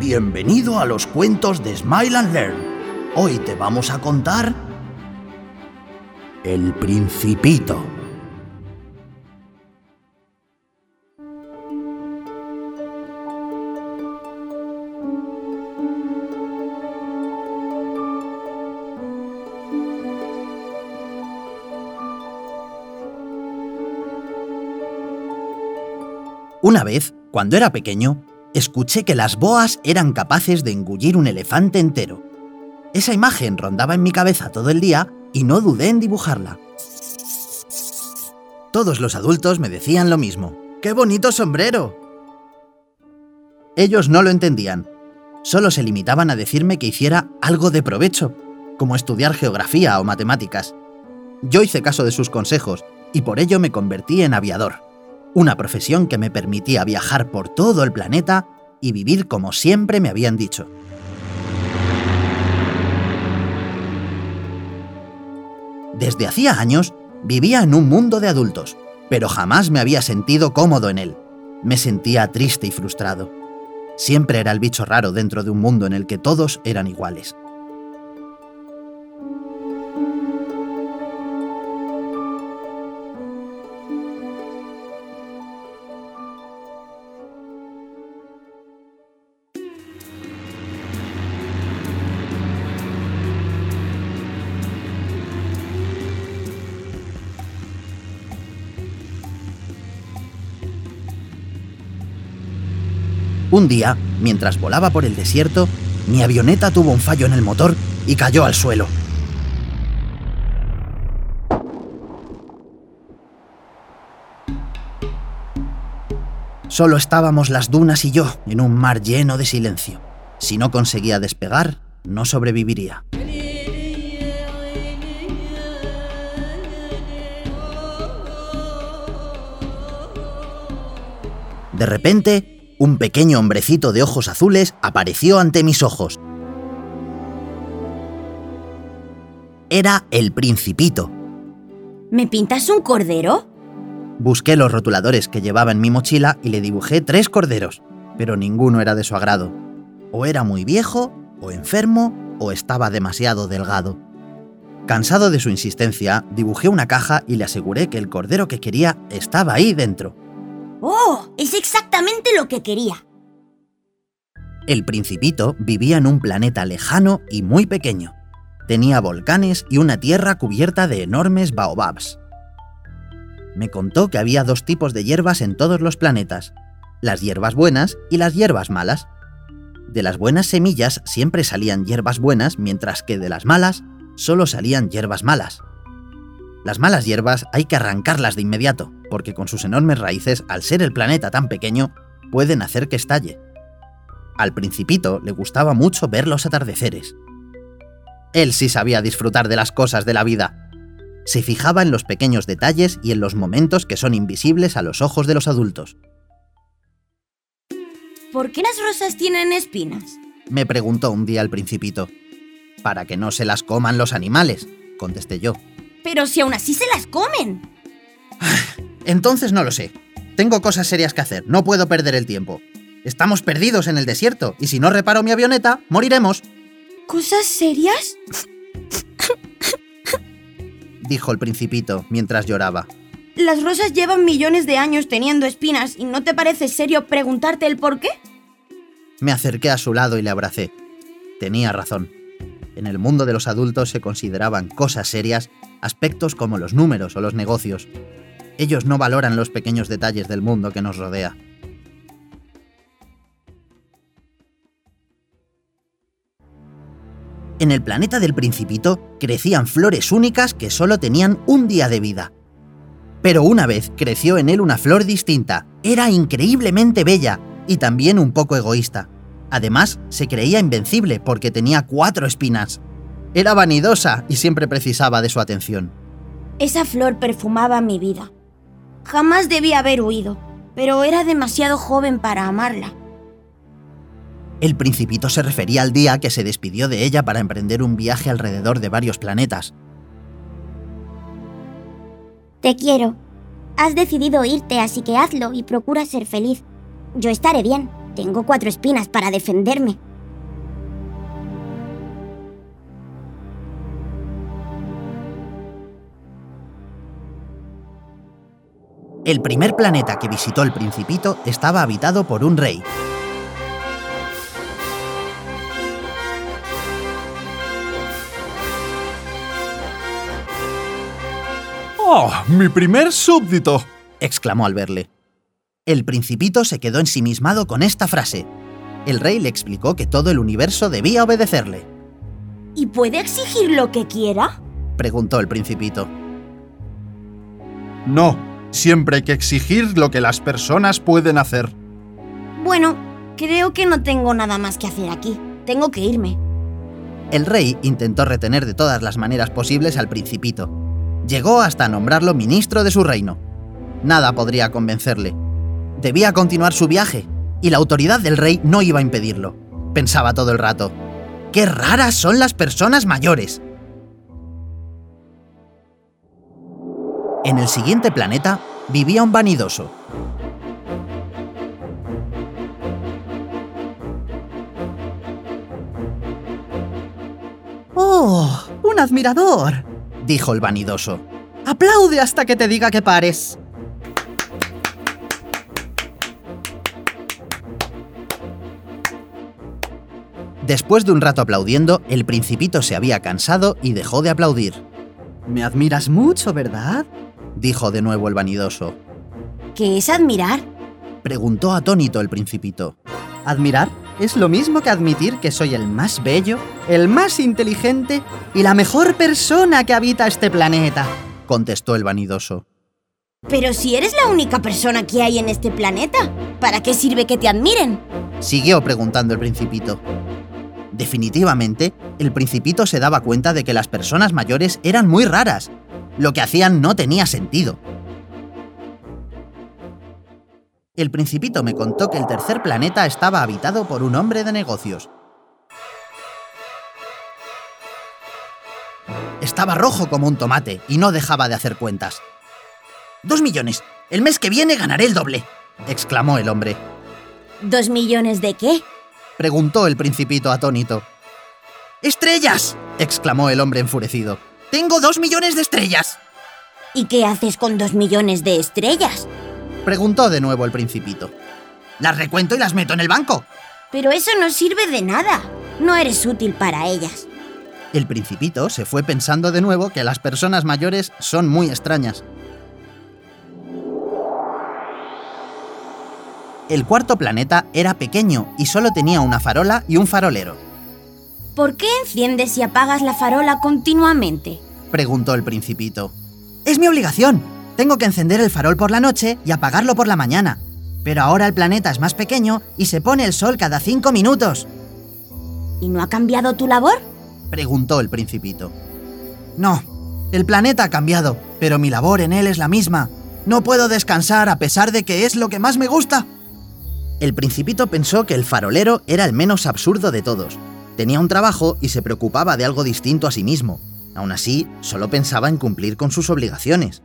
Bienvenido a los cuentos de Smile and Learn. Hoy te vamos a contar El Principito. Una vez, cuando era pequeño, escuché que las boas eran capaces de engullir un elefante entero. Esa imagen rondaba en mi cabeza todo el día y no dudé en dibujarla. Todos los adultos me decían lo mismo. ¡Qué bonito sombrero! Ellos no lo entendían. Solo se limitaban a decirme que hiciera algo de provecho, como estudiar geografía o matemáticas. Yo hice caso de sus consejos y por ello me convertí en aviador una profesión que me permitía viajar por todo el planeta y vivir como siempre me habían dicho. Desde hacía años vivía en un mundo de adultos, pero jamás me había sentido cómodo en él. Me sentía triste y frustrado. Siempre era el bicho raro dentro de un mundo en el que todos eran iguales. Un día, mientras volaba por el desierto, mi avioneta tuvo un fallo en el motor y cayó al suelo. Solo estábamos las dunas y yo en un mar lleno de silencio. Si no conseguía despegar, no sobreviviría. De repente, un pequeño hombrecito de ojos azules apareció ante mis ojos. Era el principito. ¿Me pintas un cordero? Busqué los rotuladores que llevaba en mi mochila y le dibujé tres corderos, pero ninguno era de su agrado. O era muy viejo, o enfermo, o estaba demasiado delgado. Cansado de su insistencia, dibujé una caja y le aseguré que el cordero que quería estaba ahí dentro. ¡Oh! Es exactamente lo que quería. El principito vivía en un planeta lejano y muy pequeño. Tenía volcanes y una tierra cubierta de enormes baobabs. Me contó que había dos tipos de hierbas en todos los planetas, las hierbas buenas y las hierbas malas. De las buenas semillas siempre salían hierbas buenas, mientras que de las malas solo salían hierbas malas. Las malas hierbas hay que arrancarlas de inmediato, porque con sus enormes raíces, al ser el planeta tan pequeño, pueden hacer que estalle. Al principito le gustaba mucho ver los atardeceres. Él sí sabía disfrutar de las cosas de la vida. Se fijaba en los pequeños detalles y en los momentos que son invisibles a los ojos de los adultos. ¿Por qué las rosas tienen espinas? Me preguntó un día el principito. Para que no se las coman los animales, contesté yo. Pero si aún así se las comen. Entonces no lo sé. Tengo cosas serias que hacer, no puedo perder el tiempo. Estamos perdidos en el desierto y si no reparo mi avioneta, moriremos. ¿Cosas serias? Dijo el principito mientras lloraba. Las rosas llevan millones de años teniendo espinas y ¿no te parece serio preguntarte el por qué? Me acerqué a su lado y le abracé. Tenía razón. En el mundo de los adultos se consideraban cosas serias aspectos como los números o los negocios. Ellos no valoran los pequeños detalles del mundo que nos rodea. En el planeta del principito crecían flores únicas que solo tenían un día de vida. Pero una vez creció en él una flor distinta. Era increíblemente bella y también un poco egoísta. Además, se creía invencible porque tenía cuatro espinas. Era vanidosa y siempre precisaba de su atención. Esa flor perfumaba mi vida. Jamás debía haber huido, pero era demasiado joven para amarla. El principito se refería al día que se despidió de ella para emprender un viaje alrededor de varios planetas. Te quiero. Has decidido irte, así que hazlo y procura ser feliz. Yo estaré bien. Tengo cuatro espinas para defenderme. El primer planeta que visitó el principito estaba habitado por un rey. ¡Oh, mi primer súbdito! exclamó al verle. El principito se quedó ensimismado con esta frase. El rey le explicó que todo el universo debía obedecerle. ¿Y puede exigir lo que quiera? preguntó el principito. No, siempre hay que exigir lo que las personas pueden hacer. Bueno, creo que no tengo nada más que hacer aquí. Tengo que irme. El rey intentó retener de todas las maneras posibles al principito. Llegó hasta nombrarlo ministro de su reino. Nada podría convencerle. Debía continuar su viaje, y la autoridad del rey no iba a impedirlo. Pensaba todo el rato. ¡Qué raras son las personas mayores! En el siguiente planeta vivía un vanidoso. ¡Oh! ¡Un admirador! dijo el vanidoso. Aplaude hasta que te diga que pares. Después de un rato aplaudiendo, el principito se había cansado y dejó de aplaudir. Me admiras mucho, ¿verdad? Dijo de nuevo el vanidoso. ¿Qué es admirar? Preguntó atónito el principito. Admirar es lo mismo que admitir que soy el más bello, el más inteligente y la mejor persona que habita este planeta, contestó el vanidoso. Pero si eres la única persona que hay en este planeta, ¿para qué sirve que te admiren? Siguió preguntando el principito. Definitivamente, el principito se daba cuenta de que las personas mayores eran muy raras. Lo que hacían no tenía sentido. El principito me contó que el tercer planeta estaba habitado por un hombre de negocios. Estaba rojo como un tomate y no dejaba de hacer cuentas. Dos millones. El mes que viene ganaré el doble, exclamó el hombre. ¿Dos millones de qué? preguntó el principito atónito. ¡Estrellas! exclamó el hombre enfurecido. ¡Tengo dos millones de estrellas! ¿Y qué haces con dos millones de estrellas? preguntó de nuevo el principito. Las recuento y las meto en el banco. Pero eso no sirve de nada. No eres útil para ellas. El principito se fue pensando de nuevo que las personas mayores son muy extrañas. El cuarto planeta era pequeño y solo tenía una farola y un farolero. ¿Por qué enciendes y apagas la farola continuamente? Preguntó el principito. Es mi obligación. Tengo que encender el farol por la noche y apagarlo por la mañana. Pero ahora el planeta es más pequeño y se pone el sol cada cinco minutos. ¿Y no ha cambiado tu labor? preguntó el principito. No, el planeta ha cambiado, pero mi labor en él es la misma. No puedo descansar a pesar de que es lo que más me gusta. El principito pensó que el farolero era el menos absurdo de todos. Tenía un trabajo y se preocupaba de algo distinto a sí mismo. Aún así, solo pensaba en cumplir con sus obligaciones.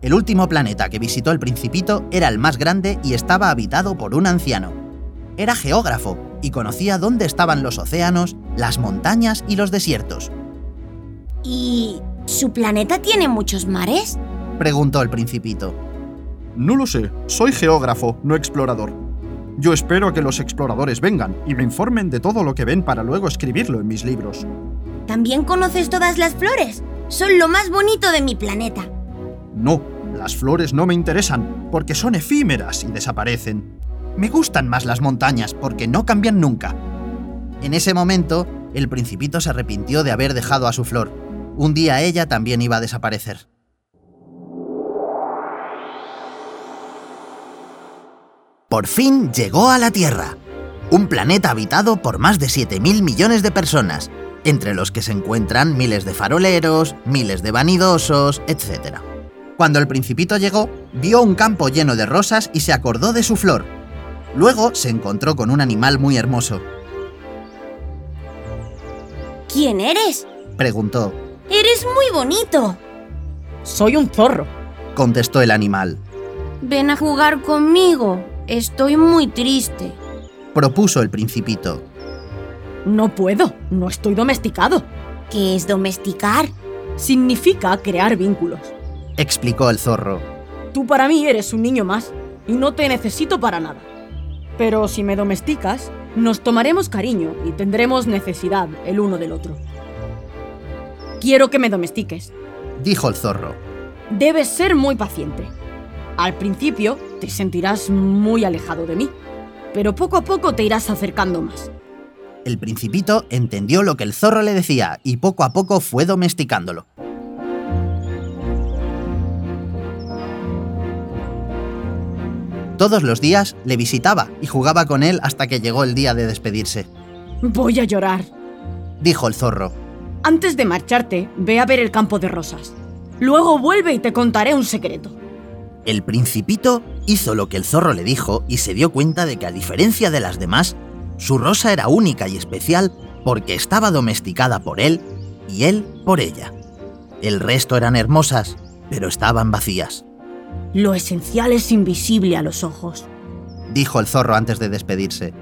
El último planeta que visitó el principito era el más grande y estaba habitado por un anciano. Era geógrafo y conocía dónde estaban los océanos, las montañas y los desiertos. ¿Y su planeta tiene muchos mares? Preguntó el principito. No lo sé, soy geógrafo, no explorador. Yo espero a que los exploradores vengan y me informen de todo lo que ven para luego escribirlo en mis libros. ¿También conoces todas las flores? Son lo más bonito de mi planeta. No, las flores no me interesan porque son efímeras y desaparecen. Me gustan más las montañas porque no cambian nunca. En ese momento, el principito se arrepintió de haber dejado a su flor. Un día ella también iba a desaparecer. Por fin llegó a la Tierra, un planeta habitado por más de 7.000 millones de personas, entre los que se encuentran miles de faroleros, miles de vanidosos, etc. Cuando el principito llegó, vio un campo lleno de rosas y se acordó de su flor. Luego se encontró con un animal muy hermoso. ¿Quién eres? Preguntó. Eres muy bonito. Soy un zorro. Contestó el animal. Ven a jugar conmigo. Estoy muy triste. Propuso el principito. No puedo, no estoy domesticado. ¿Qué es domesticar? Significa crear vínculos. Explicó el zorro. Tú para mí eres un niño más y no te necesito para nada. Pero si me domesticas, nos tomaremos cariño y tendremos necesidad el uno del otro. Quiero que me domestiques. Dijo el zorro. Debes ser muy paciente. Al principio te sentirás muy alejado de mí, pero poco a poco te irás acercando más. El principito entendió lo que el zorro le decía y poco a poco fue domesticándolo. Todos los días le visitaba y jugaba con él hasta que llegó el día de despedirse. Voy a llorar. Dijo el zorro. Antes de marcharte, ve a ver el campo de rosas. Luego vuelve y te contaré un secreto. El principito hizo lo que el zorro le dijo y se dio cuenta de que a diferencia de las demás, su rosa era única y especial porque estaba domesticada por él y él por ella. El resto eran hermosas, pero estaban vacías. Lo esencial es invisible a los ojos. Dijo el zorro antes de despedirse.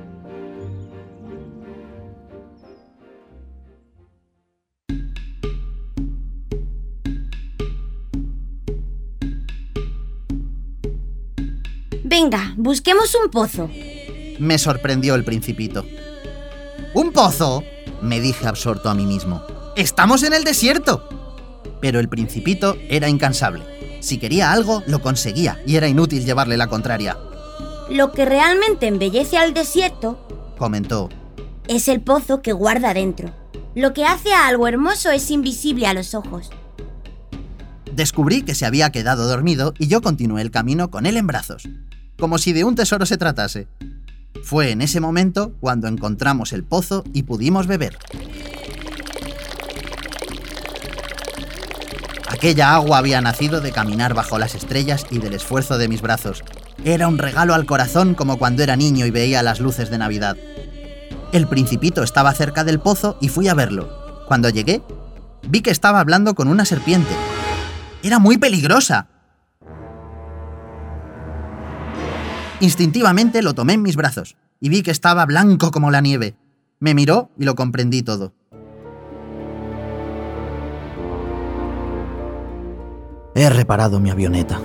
Venga, busquemos un pozo. Me sorprendió el principito. ¿Un pozo? Me dije absorto a mí mismo. ¡Estamos en el desierto! Pero el principito era incansable. Si quería algo, lo conseguía y era inútil llevarle la contraria. Lo que realmente embellece al desierto, Comentó. es el pozo que guarda dentro. Lo que hace a algo hermoso es invisible a los ojos. Descubrí que se había quedado dormido y yo continué el camino con él en brazos, como si de un tesoro se tratase. Fue en ese momento cuando encontramos el pozo y pudimos beber. Aquella agua había nacido de caminar bajo las estrellas y del esfuerzo de mis brazos. Era un regalo al corazón como cuando era niño y veía las luces de Navidad. El principito estaba cerca del pozo y fui a verlo. Cuando llegué, vi que estaba hablando con una serpiente. Era muy peligrosa. Instintivamente lo tomé en mis brazos y vi que estaba blanco como la nieve. Me miró y lo comprendí todo. He reparado mi avioneta.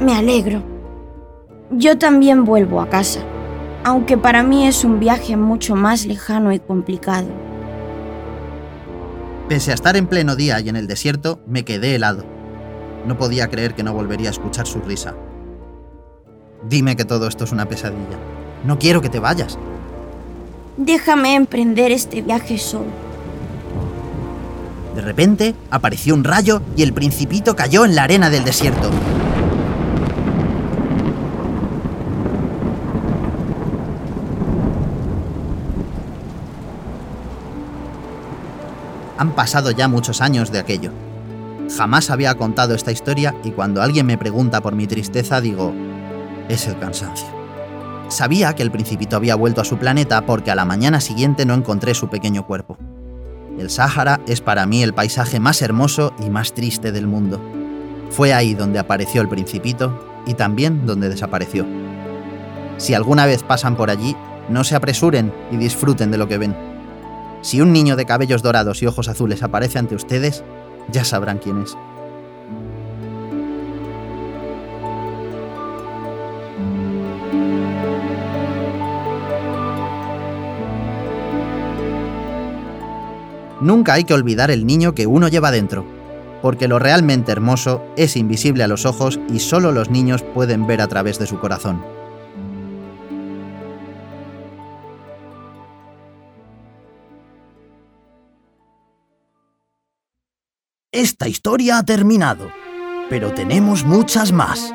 Me alegro. Yo también vuelvo a casa, aunque para mí es un viaje mucho más lejano y complicado. Pese a estar en pleno día y en el desierto, me quedé helado. No podía creer que no volvería a escuchar su risa. Dime que todo esto es una pesadilla. No quiero que te vayas. Déjame emprender este viaje solo. De repente apareció un rayo y el principito cayó en la arena del desierto. Han pasado ya muchos años de aquello. Jamás había contado esta historia y cuando alguien me pregunta por mi tristeza digo, es el cansancio. Sabía que el principito había vuelto a su planeta porque a la mañana siguiente no encontré su pequeño cuerpo. El Sáhara es para mí el paisaje más hermoso y más triste del mundo. Fue ahí donde apareció el principito y también donde desapareció. Si alguna vez pasan por allí, no se apresuren y disfruten de lo que ven. Si un niño de cabellos dorados y ojos azules aparece ante ustedes, ya sabrán quién es. Nunca hay que olvidar el niño que uno lleva dentro, porque lo realmente hermoso es invisible a los ojos y solo los niños pueden ver a través de su corazón. Esta historia ha terminado, pero tenemos muchas más.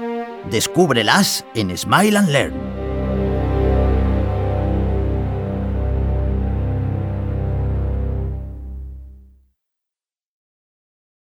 Descúbrelas en Smile and Learn.